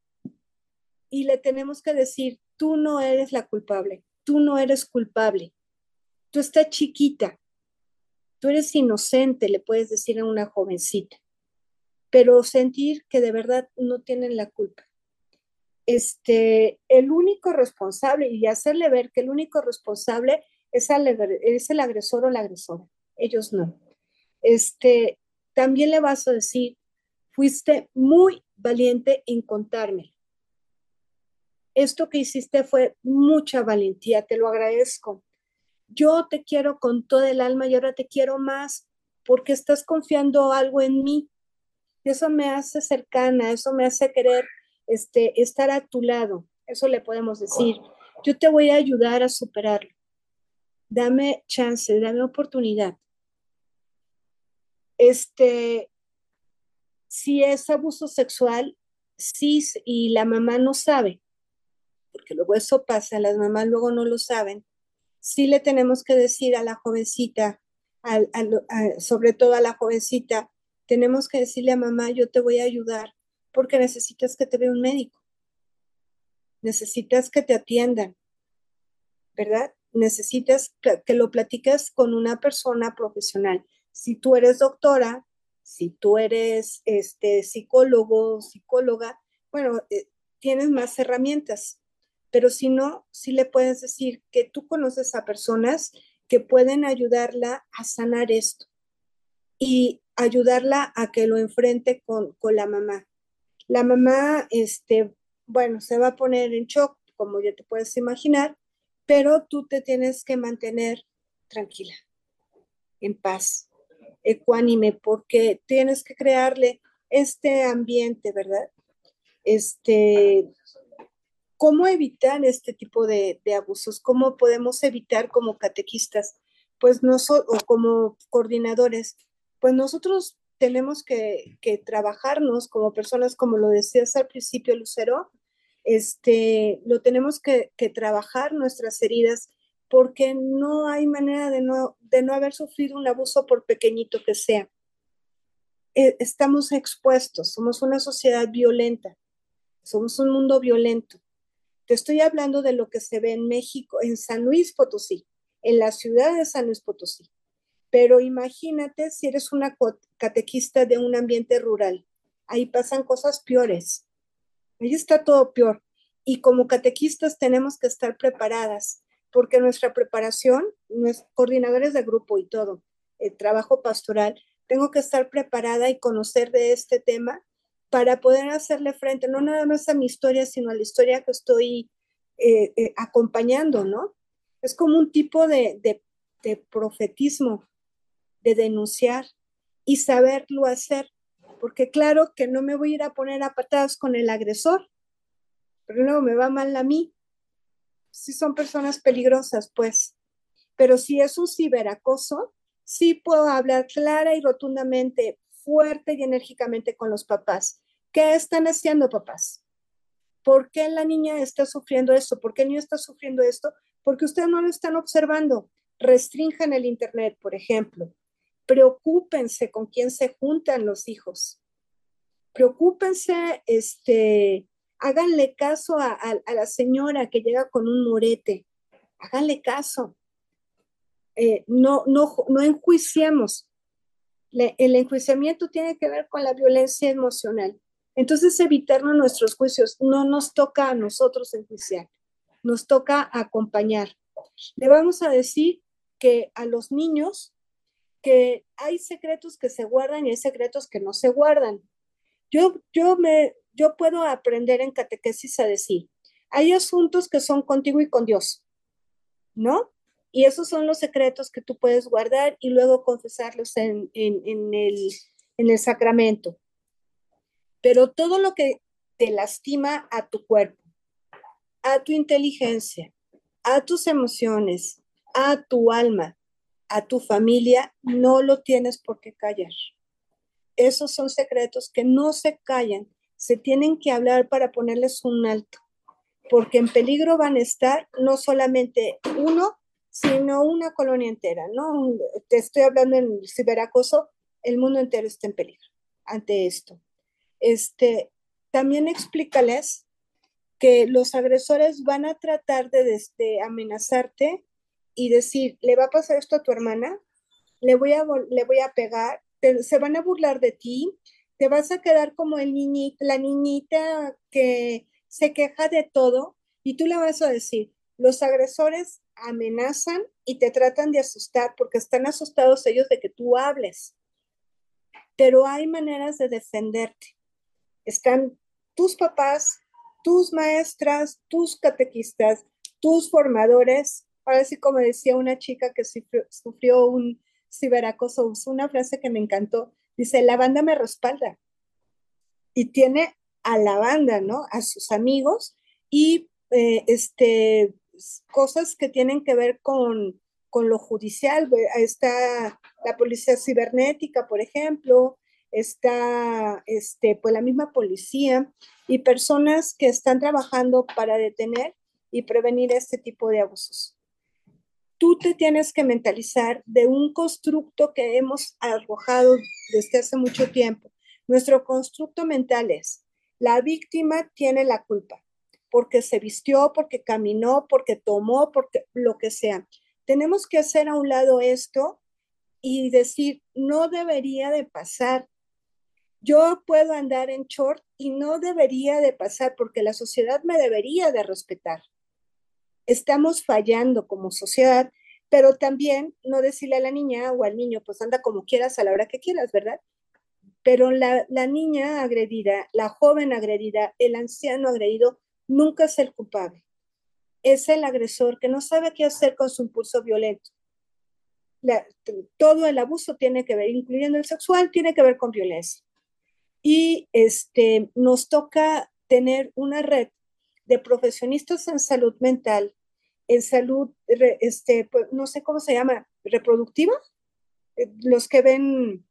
Speaker 2: Y le tenemos que decir, tú no eres la culpable, tú no eres culpable, tú estás chiquita, tú eres inocente, le puedes decir a una jovencita, pero sentir que de verdad no tienen la culpa. Este, el único responsable y hacerle ver que el único responsable es, el agresor o la agresora, ellos no. Este, también le vas a decir, fuiste muy valiente en contarme. Esto que hiciste fue mucha valentía, te lo agradezco. Yo te quiero con todo el alma y ahora te quiero más porque estás confiando algo en mí. Eso me hace cercana, eso me hace querer este, estar a tu lado. Eso le podemos decir. Yo te voy a ayudar a superarlo dame chance, dame oportunidad. Este, si es abuso sexual, sí, y la mamá no sabe, porque luego eso pasa, las mamás luego no lo saben, sí le tenemos que decir a la jovencita, sobre todo a la jovencita, tenemos que decirle a mamá, yo te voy a ayudar porque necesitas que te vea un médico, necesitas que te atiendan, ¿verdad? necesitas que, lo platiques con una persona profesional. Si tú eres doctora, si tú eres este, psicólogo, psicóloga, bueno, eh, tienes más herramientas, pero si no, sí le puedes decir que tú conoces a personas que pueden ayudarla a sanar esto y ayudarla a que lo enfrente con, con la mamá. La mamá, este, bueno, se va a poner en shock, como ya te puedes imaginar, pero tú te tienes que mantener tranquila, en paz, ecuánime, porque tienes que crearle este ambiente, ¿verdad? Este, ¿cómo evitar este tipo de, abusos? ¿Cómo podemos evitar como catequistas? Pues no o como coordinadores, pues nosotros tenemos que, que trabajarnos como personas, como lo decías al principio, Lucero, este, lo tenemos que, trabajar nuestras heridas porque no hay manera de no, de no haber sufrido un abuso por pequeñito que sea. E, estamos expuestos, somos una sociedad violenta, somos un mundo violento. Te estoy hablando de lo que se ve en México, en San Luis Potosí, en la ciudad de San Luis Potosí. Pero imagínate si eres una catequista de un ambiente rural. Ahí pasan cosas peores. Ahí está todo peor. y como catequistas tenemos que estar preparadas, porque nuestra preparación, nuestros coordinadores de grupo y todo, el trabajo pastoral, tengo que estar preparada y conocer de este tema para poder hacerle frente, no nada más a mi historia, sino a la historia que estoy eh, eh, acompañando, ¿no? Es como un tipo de, de, de profetismo, de denunciar y saberlo hacer, porque claro que no me voy a ir a poner a patadas con el agresor, pero luego me va mal a mí. Si son personas peligrosas, pues. Pero si es un ciberacoso, sí puedo hablar clara y rotundamente, fuerte y enérgicamente con los papás. ¿Qué están haciendo, papás? ¿Por qué la niña está sufriendo esto? ¿Por qué el niño está sufriendo esto? Porque ustedes no lo están observando. Restrinjan el Internet, por ejemplo. Preocúpense con quién se juntan los hijos. Preocúpense, este, háganle caso a, la señora que llega con un morete. Háganle caso. Eh, no, no, no enjuiciemos. el enjuiciamiento tiene que ver con la violencia emocional. Entonces, evitarnos nuestros juicios. No nos toca a nosotros enjuiciar, nos toca acompañar. Le vamos a decir que a los niños hay secretos que se guardan y hay secretos que no se guardan. Yo, yo, me, yo puedo aprender en catequesis a decir, hay asuntos que son contigo y con Dios, ¿no? Y esos son los secretos que tú puedes guardar y luego confesarlos en, en, el, en el sacramento. Pero todo lo que te lastima a tu cuerpo, a tu inteligencia, a tus emociones, a tu alma, a tu familia, no lo tienes por qué callar. Esos son secretos que no se callan, se tienen que hablar para ponerles un alto, porque en peligro van a estar no solamente uno, sino una colonia entera, ¿no? Te estoy hablando en ciberacoso, el mundo entero está en peligro ante esto. Este, también explícales que los agresores van a tratar de, de amenazarte y decir, le va a pasar esto a tu hermana, le voy a, le voy a pegar, se van a burlar de ti, te vas a quedar como el niñito, la niñita que se queja de todo y tú le vas a decir, los agresores amenazan y te tratan de asustar porque están asustados ellos de que tú hables. Pero hay maneras de defenderte. Están tus papás, tus maestras, tus catequistas, tus formadores Ahora sí, como decía una chica que sufrió, un ciberacoso, usó una frase que me encantó. Dice, la banda me respalda. Y tiene a la banda, ¿no? A sus amigos y eh, este, cosas que tienen que ver con, con lo judicial. Está la policía cibernética, por ejemplo, está este, pues la misma policía y personas que están trabajando para detener y prevenir este tipo de abusos tú te tienes que mentalizar de un constructo que hemos arrojado desde hace mucho tiempo. Nuestro constructo mental es, la víctima tiene la culpa, porque se vistió, porque caminó, porque tomó, porque lo que sea. Tenemos que hacer a un lado esto y decir, no debería de pasar. Yo puedo andar en short y no debería de pasar porque la sociedad me debería de respetar estamos fallando como sociedad, pero también no decirle a la niña o al niño, pues anda como quieras a la hora que quieras, ¿verdad? Pero la, niña agredida, la joven agredida, el anciano agredido, nunca es el culpable. Es el agresor que no sabe qué hacer con su impulso violento. todo el abuso tiene que ver, incluyendo el sexual, tiene que ver con violencia. Y este, nos toca tener una red de profesionistas en salud mental en salud, este, pues, no sé cómo se llama, reproductiva, eh, los que ven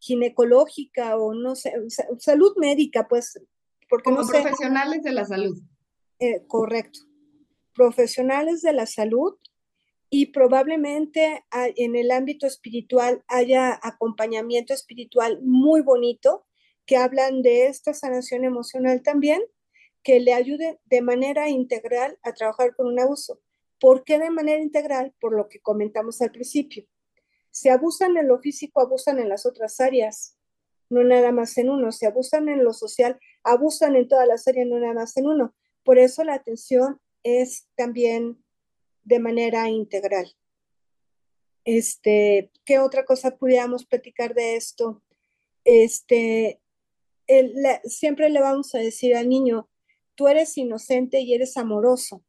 Speaker 2: ginecológica o no sé, salud médica, pues,
Speaker 1: porque no profesionales de la salud.
Speaker 2: Eh, correcto. Profesionales de la salud y probablemente en el ámbito espiritual haya acompañamiento espiritual muy bonito que hablan de esta sanación emocional también que le ayude de manera integral a trabajar con un abuso. ¿Por qué de manera integral? Por lo que comentamos al principio. Si abusan en lo físico, abusan en las otras áreas, no nada más en uno. Si abusan en lo social, abusan en todas las áreas, no nada más en uno. Por eso la atención es también de manera integral. Este, ¿qué otra cosa pudiéramos platicar de esto? Este, siempre le vamos a decir al niño, tú eres inocente y eres amoroso.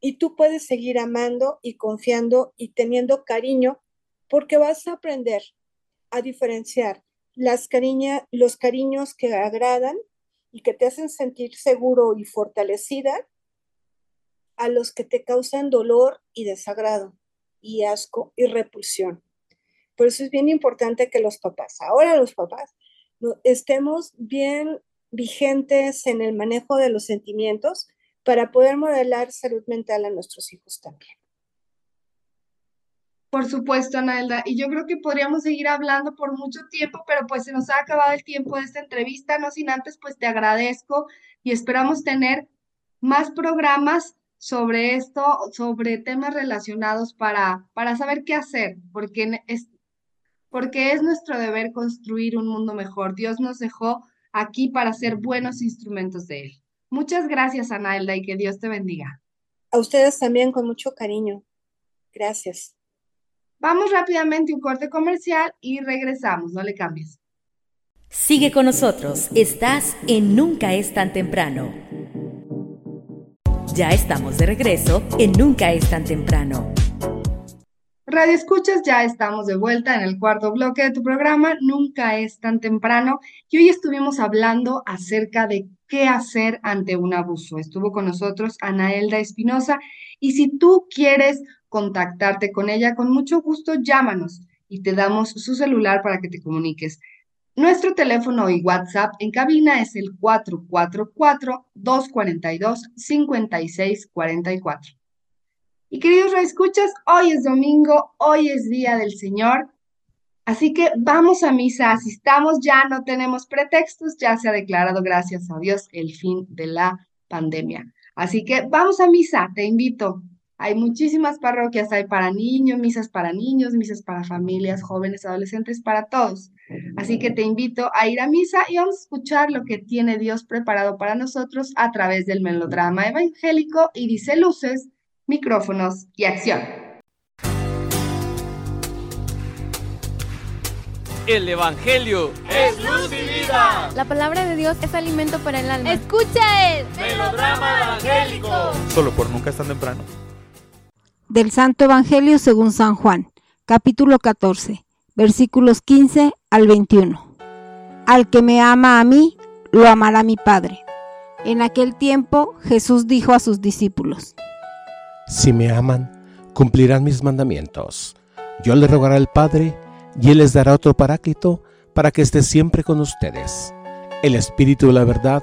Speaker 2: Y tú puedes seguir amando y confiando y teniendo cariño porque vas a aprender a diferenciar las cariña, los cariños que agradan y que te hacen sentir seguro y fortalecida a los que te causan dolor y desagrado y asco y repulsión. Por eso es bien importante que los papás, ahora los papás, estemos bien vigentes en el manejo de los sentimientos para poder modelar salud mental a nuestros hijos también.
Speaker 1: Por supuesto, Anaelda. Y yo creo que podríamos seguir hablando por mucho tiempo, pero pues se nos ha acabado el tiempo de esta entrevista, no sin antes, pues te agradezco y esperamos tener más programas sobre esto, sobre temas relacionados para, para saber qué hacer, porque es, porque es nuestro deber construir un mundo mejor. Dios nos dejó aquí para ser buenos instrumentos de Él. Muchas gracias, Anaelda, y que Dios te bendiga.
Speaker 2: A ustedes también con mucho cariño. Gracias.
Speaker 1: Vamos rápidamente a un corte comercial y regresamos, no le cambies.
Speaker 3: Sigue con nosotros, estás en Nunca es tan temprano. Ya estamos de regreso en Nunca es tan temprano.
Speaker 1: Radio Escuchas, ya estamos de vuelta en el cuarto bloque de tu programa, Nunca es tan temprano, y hoy estuvimos hablando acerca de qué hacer ante un abuso. Estuvo con nosotros Anaelda Espinosa, y si tú quieres contactarte con ella, con mucho gusto llámanos y te damos su celular para que te comuniques. Nuestro teléfono y WhatsApp en cabina es el 444-242-5644. Y queridos reescuchas, hoy es domingo, hoy es día del Señor. Así que vamos a misa, asistamos ya, no tenemos pretextos, ya se ha declarado, gracias a Dios, el fin de la pandemia. Así que vamos a misa, te invito. Hay muchísimas parroquias, hay para niños, misas para niños, misas para familias, jóvenes, adolescentes, para todos. Así que te invito a ir a misa y vamos a escuchar lo que tiene Dios preparado para nosotros a través del melodrama evangélico y dice luces, micrófonos y acción.
Speaker 4: El Evangelio es luz y vida.
Speaker 5: La palabra de Dios es alimento para el alma.
Speaker 6: Escucha el
Speaker 4: melodrama evangélico.
Speaker 7: Solo por nunca es tan temprano.
Speaker 8: Del Santo Evangelio según San Juan, capítulo 14, versículos 15 al 21. Al que me ama a mí, lo amará mi Padre. En aquel tiempo Jesús dijo a sus discípulos,
Speaker 9: Si me aman, cumplirán mis mandamientos. Yo le rogaré al Padre, y Él les dará otro paráclito para que esté siempre con ustedes. El Espíritu de la verdad,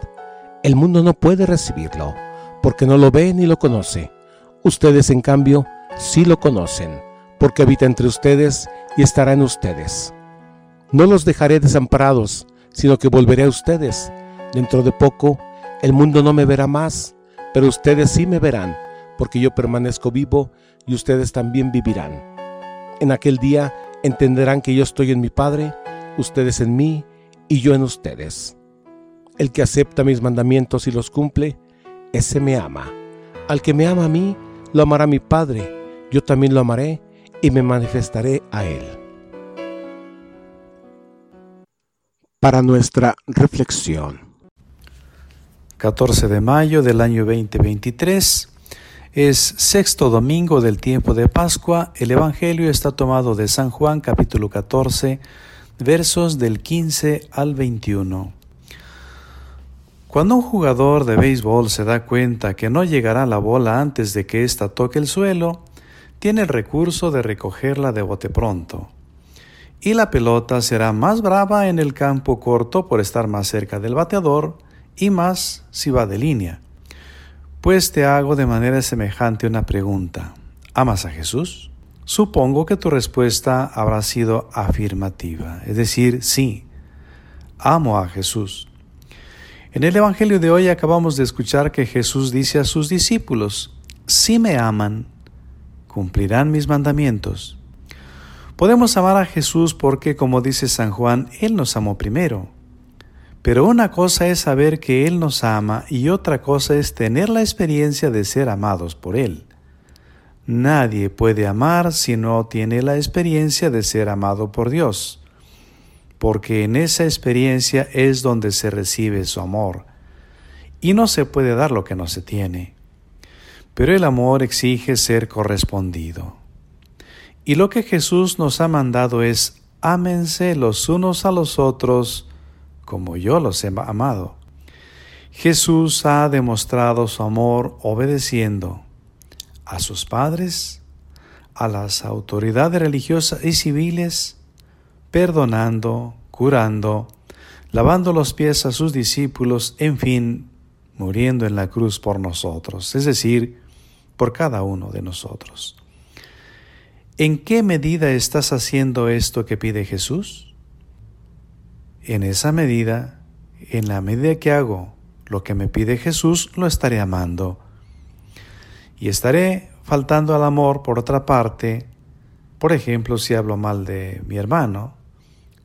Speaker 9: el mundo no puede recibirlo, porque no lo ve ni lo conoce. Ustedes, en cambio, sí lo conocen, porque habita entre ustedes y estará en ustedes. No los dejaré desamparados, sino que volveré a ustedes. Dentro de poco, el mundo no me verá más, pero ustedes sí me verán, porque yo permanezco vivo y ustedes también vivirán. En aquel día entenderán que yo estoy en mi Padre, ustedes en mí y yo en ustedes. El que acepta mis mandamientos y los cumple, ese me ama. Al que me ama a mí, lo amará mi Padre, yo también lo amaré y me manifestaré a él. Para nuestra reflexión.
Speaker 10: 14 de mayo del año 2023 es sexto domingo del tiempo de Pascua. El Evangelio está tomado de San Juan capítulo 14 versos del 15 al 21. Cuando un jugador de béisbol se da cuenta que no llegará la bola antes de que ésta toque el suelo, tiene el recurso de recogerla de bote pronto. Y la pelota será más brava en el campo corto por estar más cerca del bateador y más si va de línea. Pues te hago de manera semejante una pregunta. ¿Amas a Jesús? Supongo que tu respuesta habrá sido afirmativa, es decir, sí, amo a Jesús. En el Evangelio de hoy acabamos de escuchar que Jesús dice a sus discípulos, si me aman, cumplirán mis mandamientos. Podemos amar a Jesús porque, como dice San Juan, Él nos amó primero. Pero una cosa es saber que Él nos ama y otra cosa es tener la experiencia de ser amados por Él. Nadie puede amar si no tiene la experiencia de ser amado por Dios, porque en esa experiencia es donde se recibe su amor, y no se puede dar lo que no se tiene. Pero el amor exige ser correspondido. Y lo que Jesús nos ha mandado es ámense los unos a los otros como yo los he amado. Jesús ha demostrado su amor obedeciendo a sus padres, a las autoridades religiosas y civiles, perdonando, curando, lavando los pies a sus discípulos, en fin, muriendo en la cruz por nosotros, es decir, por cada uno de nosotros. ¿En qué medida estás haciendo esto que pide Jesús? En esa medida, en la medida que hago lo que me pide Jesús, lo estaré amando. Y estaré faltando al amor por otra parte, por ejemplo, si hablo mal de mi hermano,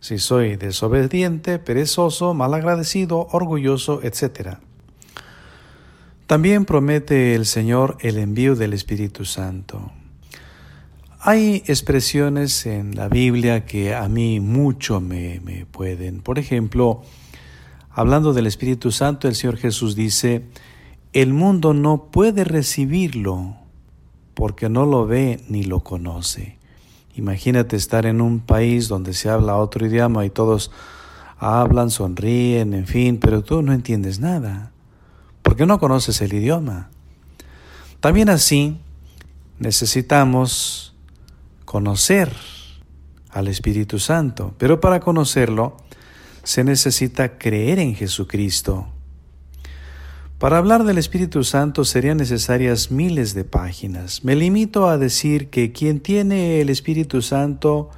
Speaker 10: si soy desobediente, perezoso, malagradecido, orgulloso, etc. También promete el Señor el envío del Espíritu Santo. Hay expresiones en la Biblia que a mí mucho me, pueden. Por ejemplo, hablando del Espíritu Santo, el Señor Jesús dice, el mundo no puede recibirlo porque no lo ve ni lo conoce. Imagínate estar en un país donde se habla otro idioma y todos hablan, sonríen, en fin, pero tú no entiendes nada, porque no conoces el idioma. También así necesitamos conocer al Espíritu Santo, pero para conocerlo se necesita creer en Jesucristo. Para hablar del Espíritu Santo serían necesarias miles de páginas. Me limito a decir que quien tiene el Espíritu Santo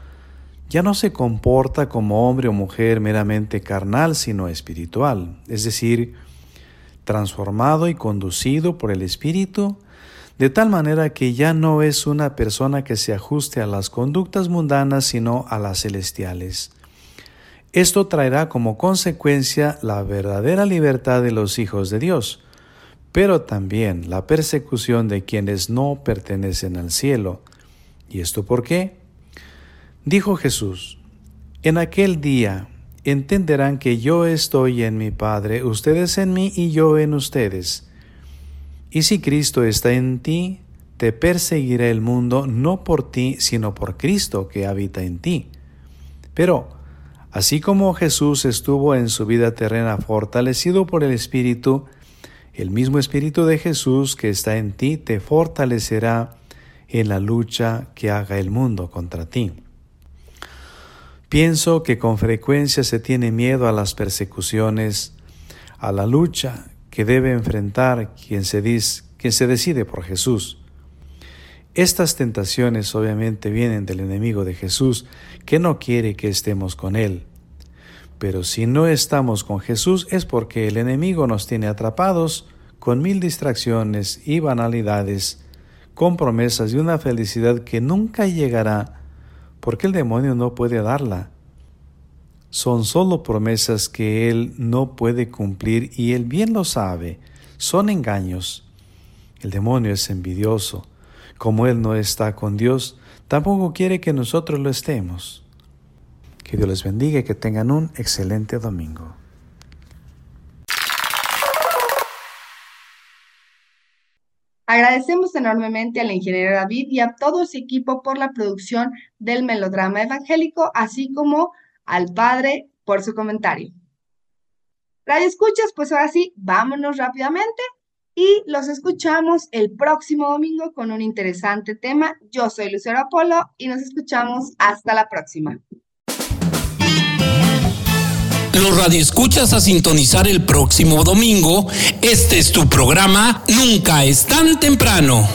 Speaker 10: ya no se comporta como hombre o mujer meramente carnal, sino espiritual, es decir, transformado y conducido por el Espíritu de tal manera que ya no es una persona que se ajuste a las conductas mundanas, sino a las celestiales. Esto traerá como consecuencia la verdadera libertad de los hijos de Dios, pero también la persecución de quienes no pertenecen al cielo. ¿Y esto por qué? Dijo Jesús, en aquel día entenderán que yo estoy en mi Padre, ustedes en mí y yo en ustedes y si Cristo está en ti, te perseguirá el mundo no por ti, sino por Cristo que habita en ti. Pero, así como Jesús estuvo en su vida terrena fortalecido por el Espíritu, el mismo Espíritu de Jesús que está en ti te fortalecerá en la lucha que haga el mundo contra ti. Pienso que con frecuencia se tiene miedo a las persecuciones, a la lucha que debe enfrentar quien se, quien se decide por Jesús. Estas tentaciones obviamente vienen del enemigo de Jesús, que no quiere que estemos con Él. Pero si no estamos con Jesús es porque el enemigo nos tiene atrapados con mil distracciones y banalidades, con promesas de una felicidad que nunca llegará, porque el demonio no puede darla son solo promesas que Él no puede cumplir y Él bien lo sabe, son engaños. El demonio es envidioso. Como Él no está con Dios, tampoco quiere que nosotros lo estemos. Que Dios les bendiga y que tengan un excelente domingo.
Speaker 1: Agradecemos enormemente al ingeniero David y a todo su equipo por la producción del melodrama evangélico, así como al Padre por su comentario. Radio escuchas, pues ahora sí, vámonos rápidamente y los escuchamos el próximo domingo con un interesante tema. Yo soy Lucero Apolo y nos escuchamos hasta la próxima.
Speaker 6: Los radioescuchas a sintonizar el próximo domingo. Este es tu programa Nunca es tan temprano.